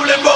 ule